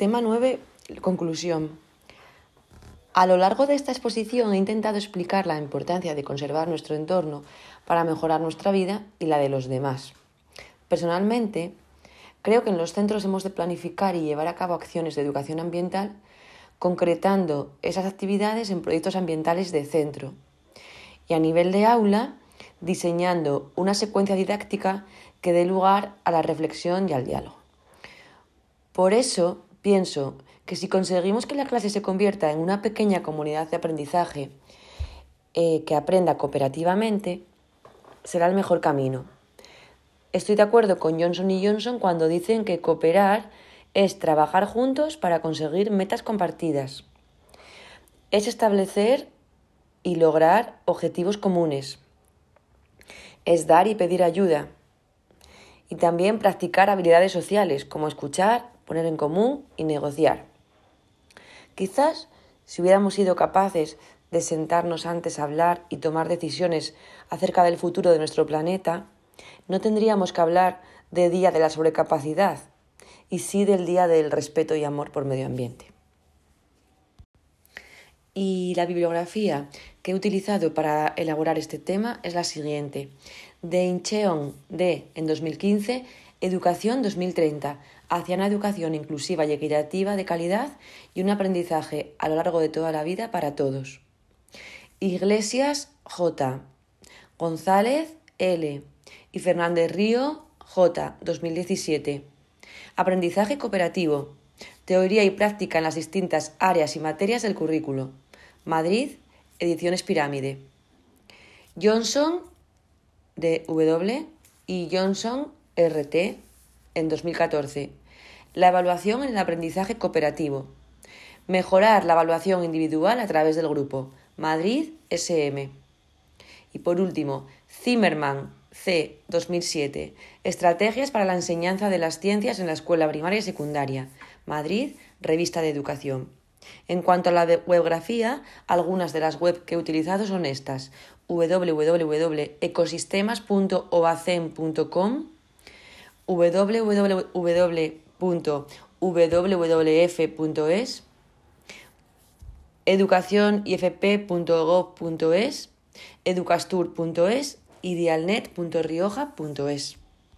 Tema 9. Conclusión. A lo largo de esta exposición he intentado explicar la importancia de conservar nuestro entorno para mejorar nuestra vida y la de los demás. Personalmente, creo que en los centros hemos de planificar y llevar a cabo acciones de educación ambiental, concretando esas actividades en proyectos ambientales de centro. Y a nivel de aula, diseñando una secuencia didáctica que dé lugar a la reflexión y al diálogo. Por eso, pienso que si conseguimos que la clase se convierta en una pequeña comunidad de aprendizaje eh, que aprenda cooperativamente, será el mejor camino. Estoy de acuerdo con Johnson y Johnson cuando dicen que cooperar es trabajar juntos para conseguir metas compartidas. Es establecer y lograr objetivos comunes. Es dar y pedir ayuda. Y también practicar habilidades sociales como escuchar, poner en común y negociar. Quizás si hubiéramos sido capaces de sentarnos antes a hablar y tomar decisiones acerca del futuro de nuestro planeta, no tendríamos que hablar de día de la sobrecapacidad y sí del día del respeto y amor por medio ambiente. Y la bibliografía que he utilizado para elaborar este tema es la siguiente. De Incheon de en 2015, Educación 2030, hacia una educación inclusiva y equitativa de calidad y un aprendizaje a lo largo de toda la vida para todos. Iglesias J. González L. y Fernández Río J. 2017. Aprendizaje cooperativo. Teoría y práctica en las distintas áreas y materias del currículo. Madrid, Ediciones Pirámide. Johnson de W y Johnson RT en 2014. La evaluación en el aprendizaje cooperativo. Mejorar la evaluación individual a través del grupo. Madrid, SM. Y por último, Zimmerman, C. 2007. Estrategias para la enseñanza de las ciencias en la escuela primaria y secundaria. Madrid, Revista de Educación. En cuanto a la webgrafía, algunas de las web que he utilizado son estas: www.ecosistemas.oacem.com, www www.wwf.es, educacionifp.gov.es, educastur.es y dialnet.rioja.es.